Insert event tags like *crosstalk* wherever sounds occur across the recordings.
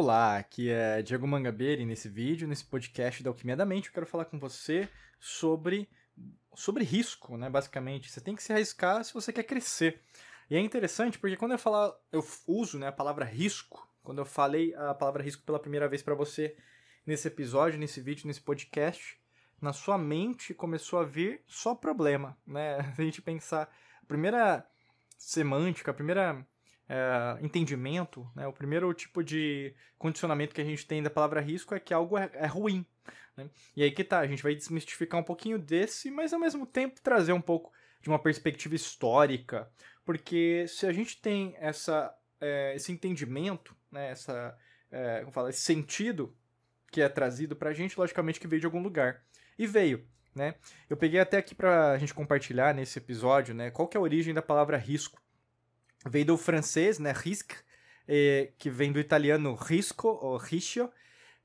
Olá, aqui é Diego Mangabeira e nesse vídeo, nesse podcast da Alquimia da Mente, eu quero falar com você sobre, sobre risco, né? Basicamente, você tem que se arriscar se você quer crescer. E é interessante porque quando eu falar, eu uso né, a palavra risco, quando eu falei a palavra risco pela primeira vez para você nesse episódio, nesse vídeo, nesse podcast, na sua mente começou a vir só problema, né? Se *laughs* a gente pensar, a primeira semântica, a primeira é, entendimento, né? o primeiro tipo de condicionamento que a gente tem da palavra risco é que algo é, é ruim. Né? E aí que tá, a gente vai desmistificar um pouquinho desse, mas ao mesmo tempo trazer um pouco de uma perspectiva histórica, porque se a gente tem essa, é, esse entendimento, né? essa, é, como fala, esse sentido que é trazido pra gente, logicamente que veio de algum lugar. E veio. Né? Eu peguei até aqui pra gente compartilhar nesse episódio, né, qual que é a origem da palavra risco veio do francês, né, risque, eh, que vem do italiano risco ou rischio,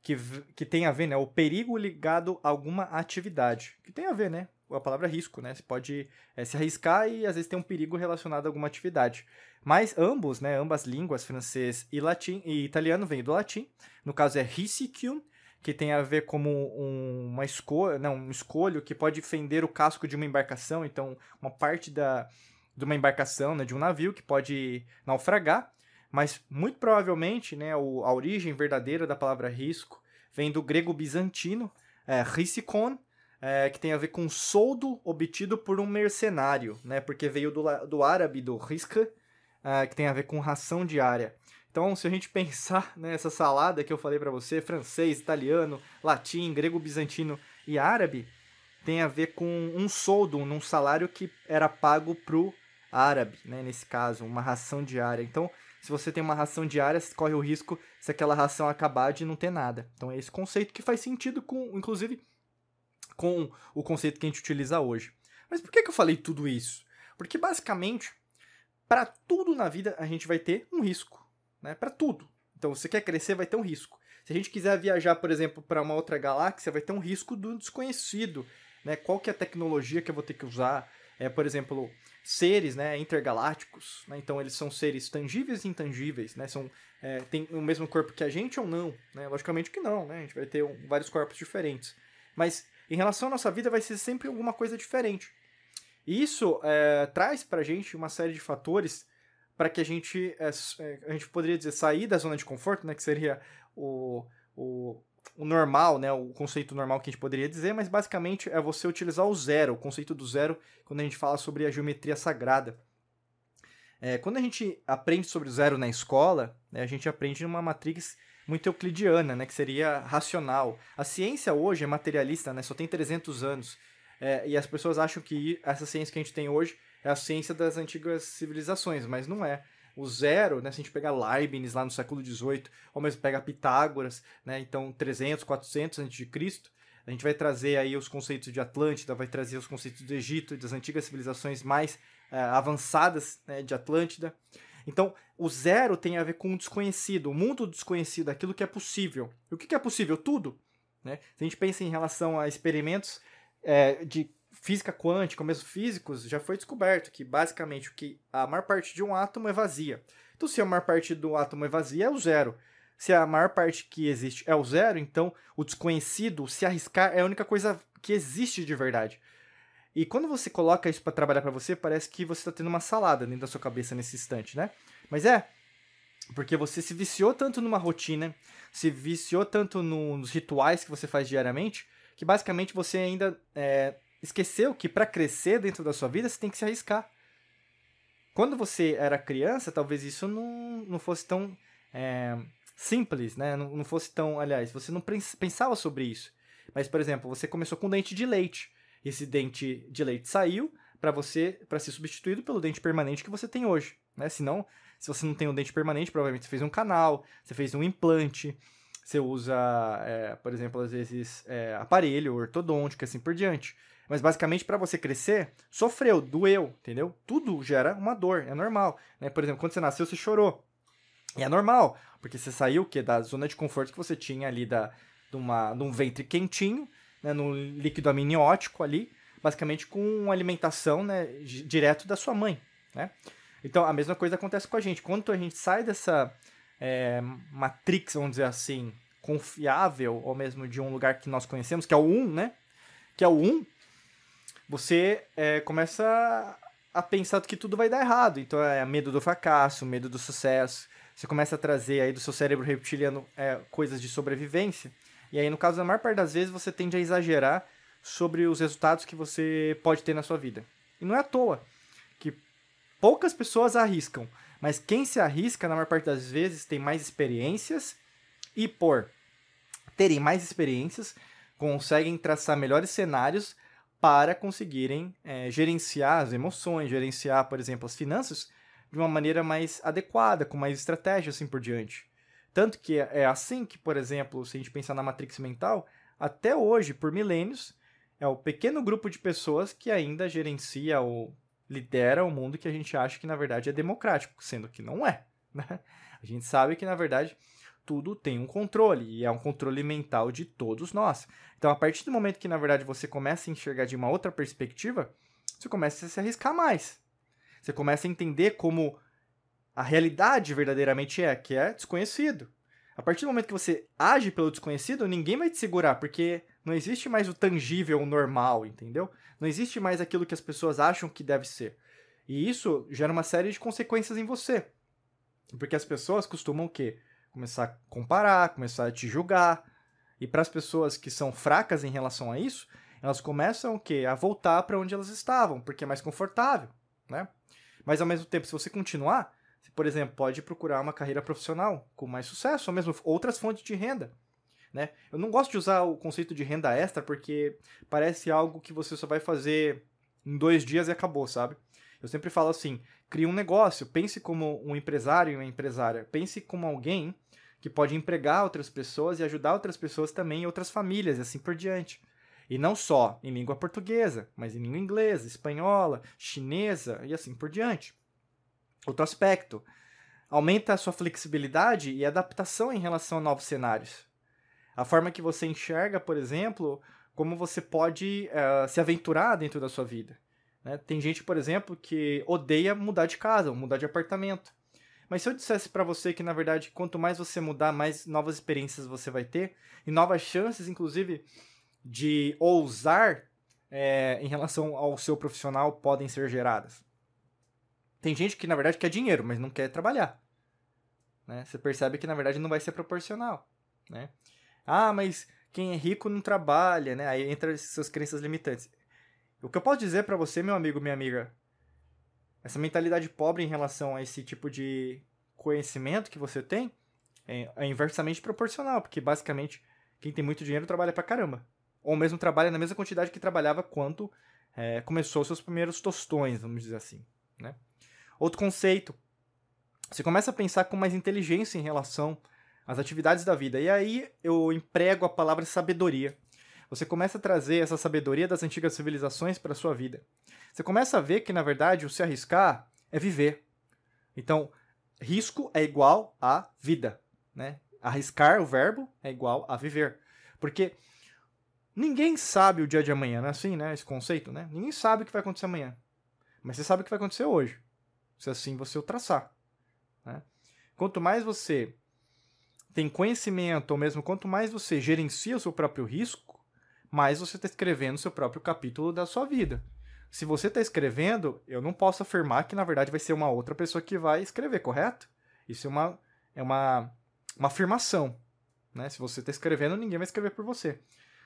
que, que tem a ver, né, o perigo ligado a alguma atividade, que tem a ver, né, a palavra risco, né, você pode é, se arriscar e às vezes tem um perigo relacionado a alguma atividade. Mas ambos, né, ambas línguas, francês e latim e italiano, vêm do latim. No caso é risicium, que tem a ver como um, uma escolha, não, um escolho que pode fender o casco de uma embarcação, então uma parte da, de uma embarcação, né, de um navio que pode naufragar, mas muito provavelmente né, o, a origem verdadeira da palavra risco vem do grego bizantino, é, risikon, é, que tem a ver com soldo obtido por um mercenário, né, porque veio do, do árabe, do riska, é, que tem a ver com ração diária. Então, se a gente *laughs* pensar nessa salada que eu falei para você, francês, italiano, latim, grego bizantino e árabe, tem a ver com um soldo, num salário que era pago pro árabe, né, nesse caso, uma ração diária. Então, se você tem uma ração diária, você corre o risco, se aquela ração acabar, de não ter nada. Então, é esse conceito que faz sentido, com, inclusive, com o conceito que a gente utiliza hoje. Mas por que, que eu falei tudo isso? Porque, basicamente, para tudo na vida, a gente vai ter um risco. Né? Para tudo. Então, você quer crescer, vai ter um risco. Se a gente quiser viajar, por exemplo, para uma outra galáxia, vai ter um risco do desconhecido. Né? Qual que é a tecnologia que eu vou ter que usar? É, por exemplo, seres né, intergalácticos, né? então eles são seres tangíveis e intangíveis, né? são, é, tem o mesmo corpo que a gente ou não? Né? Logicamente que não, né? a gente vai ter um, vários corpos diferentes. Mas em relação à nossa vida vai ser sempre alguma coisa diferente. E isso é, traz para a gente uma série de fatores para que a gente, é, é, a gente poderia dizer, sair da zona de conforto, né? que seria o, o, o normal, né, o conceito normal que a gente poderia dizer, mas basicamente é você utilizar o zero, o conceito do zero, quando a gente fala sobre a geometria sagrada. É, quando a gente aprende sobre o zero na escola, né, a gente aprende numa matriz muito euclidiana, né, que seria racional. A ciência hoje é materialista, né, só tem 300 anos, é, e as pessoas acham que essa ciência que a gente tem hoje é a ciência das antigas civilizações, mas não é o zero, né, se a gente pegar Leibniz lá no século XVIII, ou mesmo pegar Pitágoras, né, então 300, 400 a.C., a gente vai trazer aí os conceitos de Atlântida, vai trazer os conceitos do Egito e das antigas civilizações mais é, avançadas né, de Atlântida. Então, o zero tem a ver com o desconhecido, o mundo desconhecido, aquilo que é possível. E o que é possível? Tudo. Né? Se a gente pensa em relação a experimentos é, de física quântica, mesmo físicos, já foi descoberto que basicamente o que a maior parte de um átomo é vazia. Então, se a maior parte do átomo é vazia, é o zero. Se a maior parte que existe é o zero, então o desconhecido, se arriscar, é a única coisa que existe de verdade. E quando você coloca isso para trabalhar para você, parece que você está tendo uma salada dentro da sua cabeça nesse instante, né? Mas é, porque você se viciou tanto numa rotina, se viciou tanto no, nos rituais que você faz diariamente, que basicamente você ainda é, esqueceu que para crescer dentro da sua vida você tem que se arriscar. Quando você era criança, talvez isso não, não fosse tão é, simples, né? Não, não fosse tão. Aliás, você não pensava sobre isso. Mas, por exemplo, você começou com dente de leite. Esse dente de leite saiu para você para ser substituído pelo dente permanente que você tem hoje, né? Senão, se você não tem um dente permanente, provavelmente você fez um canal, você fez um implante, você usa, é, por exemplo, às vezes é, aparelho ortodôntico, assim por diante. Mas basicamente para você crescer, sofreu, doeu, entendeu? Tudo gera uma dor, é normal. Né? Por exemplo, quando você nasceu, você chorou. E é normal, porque você saiu que da zona de conforto que você tinha ali da, de, uma, de um ventre quentinho, né, no líquido amniótico ali, basicamente com alimentação né, direto da sua mãe. Né? Então a mesma coisa acontece com a gente. Quando a gente sai dessa é, matrix, vamos dizer assim, confiável, ou mesmo de um lugar que nós conhecemos, que é o 1, né? Que é o 1, você é, começa a pensar que tudo vai dar errado. Então é medo do fracasso, medo do sucesso. Você começa a trazer aí do seu cérebro reptiliano é, coisas de sobrevivência. E aí, no caso, a maior parte das vezes, você tende a exagerar sobre os resultados que você pode ter na sua vida. E não é à toa que poucas pessoas arriscam, mas quem se arrisca, na maior parte das vezes, tem mais experiências e por terem mais experiências, conseguem traçar melhores cenários para conseguirem é, gerenciar as emoções, gerenciar, por exemplo, as finanças de uma maneira mais adequada, com mais estratégia, assim por diante. Tanto que é assim que, por exemplo, se a gente pensar na matrix mental, até hoje, por milênios, é o pequeno grupo de pessoas que ainda gerencia ou lidera o mundo que a gente acha que na verdade é democrático, sendo que não é. *laughs* Né? A gente sabe que na verdade tudo tem um controle e é um controle mental de todos nós. Então, a partir do momento que na verdade você começa a enxergar de uma outra perspectiva, você começa a se arriscar mais. Você começa a entender como a realidade verdadeiramente é, que é desconhecido. A partir do momento que você age pelo desconhecido, ninguém vai te segurar, porque não existe mais o tangível, o normal, entendeu? Não existe mais aquilo que as pessoas acham que deve ser. E isso gera uma série de consequências em você. Porque as pessoas costumam o quê? Começar a comparar, começar a te julgar. E para as pessoas que são fracas em relação a isso, elas começam o quê? A voltar para onde elas estavam, porque é mais confortável, né? Mas ao mesmo tempo, se você continuar, você, por exemplo, pode procurar uma carreira profissional com mais sucesso, ou mesmo outras fontes de renda. Né? Eu não gosto de usar o conceito de renda extra porque parece algo que você só vai fazer em dois dias e acabou, sabe? Eu sempre falo assim: crie um negócio, pense como um empresário e uma empresária, pense como alguém que pode empregar outras pessoas e ajudar outras pessoas também outras famílias e assim por diante. E não só em língua portuguesa, mas em língua inglesa, espanhola, chinesa e assim por diante. Outro aspecto, aumenta a sua flexibilidade e adaptação em relação a novos cenários. A forma que você enxerga, por exemplo, como você pode uh, se aventurar dentro da sua vida. Né? Tem gente, por exemplo, que odeia mudar de casa, mudar de apartamento. Mas se eu dissesse para você que, na verdade, quanto mais você mudar, mais novas experiências você vai ter, e novas chances, inclusive, de ousar é, em relação ao seu profissional podem ser geradas. Tem gente que, na verdade, quer dinheiro, mas não quer trabalhar. Né? Você percebe que, na verdade, não vai ser proporcional. Né? Ah, mas quem é rico não trabalha, né? Aí entra essas crenças limitantes. O que eu posso dizer para você, meu amigo, minha amiga, essa mentalidade pobre em relação a esse tipo de conhecimento que você tem é, é inversamente proporcional, porque basicamente quem tem muito dinheiro trabalha pra caramba ou mesmo trabalha na mesma quantidade que trabalhava quando é, começou seus primeiros tostões, vamos dizer assim. Né? Outro conceito, você começa a pensar com mais inteligência em relação às atividades da vida. E aí eu emprego a palavra sabedoria. Você começa a trazer essa sabedoria das antigas civilizações para a sua vida. Você começa a ver que, na verdade, o se arriscar é viver. Então, risco é igual a vida. Né? Arriscar, o verbo, é igual a viver. Porque Ninguém sabe o dia de amanhã, não é assim, né? Esse conceito, né? Ninguém sabe o que vai acontecer amanhã. Mas você sabe o que vai acontecer hoje. Se assim você o traçar. Né? Quanto mais você tem conhecimento, ou mesmo quanto mais você gerencia o seu próprio risco, mais você está escrevendo o seu próprio capítulo da sua vida. Se você está escrevendo, eu não posso afirmar que na verdade vai ser uma outra pessoa que vai escrever, correto? Isso é uma, é uma, uma afirmação. Né? Se você está escrevendo, ninguém vai escrever por você.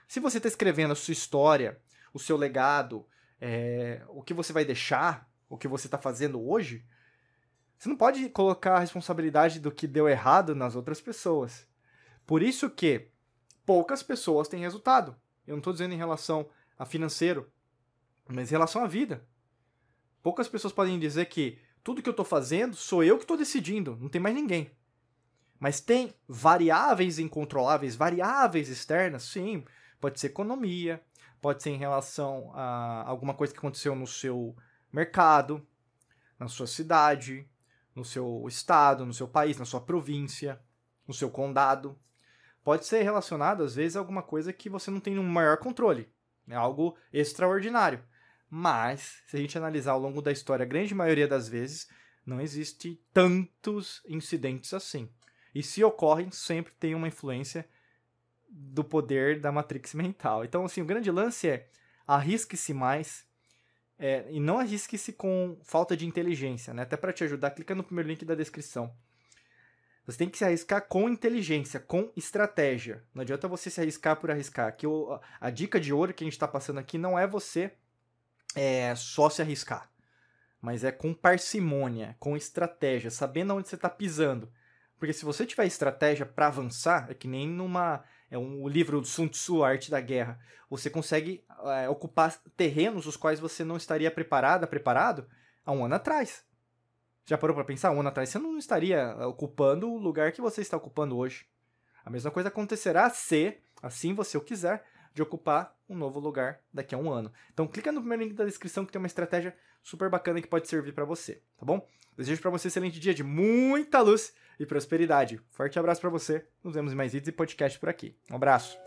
Se você está escrevendo a sua história, o seu legado, é, o que você vai deixar, o que você está fazendo hoje, você não pode colocar a responsabilidade do que deu errado nas outras pessoas. Por isso que poucas pessoas têm resultado. Eu não estou dizendo em relação a financeiro, mas em relação à vida. Poucas pessoas podem dizer que tudo que eu estou fazendo sou eu que estou decidindo, não tem mais ninguém. Mas tem variáveis incontroláveis, variáveis externas, sim. Pode ser economia, pode ser em relação a alguma coisa que aconteceu no seu mercado, na sua cidade, no seu estado, no seu país, na sua província, no seu condado. Pode ser relacionado, às vezes, a alguma coisa que você não tem um maior controle. É algo extraordinário. Mas, se a gente analisar ao longo da história, a grande maioria das vezes, não existe tantos incidentes assim. E se ocorrem, sempre tem uma influência do poder da matrix mental. Então, assim, o grande lance é arrisque-se mais é, e não arrisque-se com falta de inteligência, né? Até para te ajudar, clica no primeiro link da descrição. Você tem que se arriscar com inteligência, com estratégia. Não adianta você se arriscar por arriscar. Que a dica de ouro que a gente está passando aqui não é você é, só se arriscar, mas é com parcimônia, com estratégia, sabendo onde você está pisando. Porque se você tiver estratégia para avançar, é que nem numa é um livro do Sun Tzu, Arte da Guerra. Você consegue é, ocupar terrenos os quais você não estaria preparada, preparado há um ano atrás. Já parou para pensar? Um ano atrás você não estaria ocupando o lugar que você está ocupando hoje. A mesma coisa acontecerá se, assim você o quiser, de ocupar um novo lugar daqui a um ano. Então clica no primeiro link da descrição que tem uma estratégia super bacana que pode servir para você, tá bom? Desejo para você um excelente dia de muita luz e prosperidade. Forte abraço para você. Nos vemos em mais vídeos e podcast por aqui. Um abraço.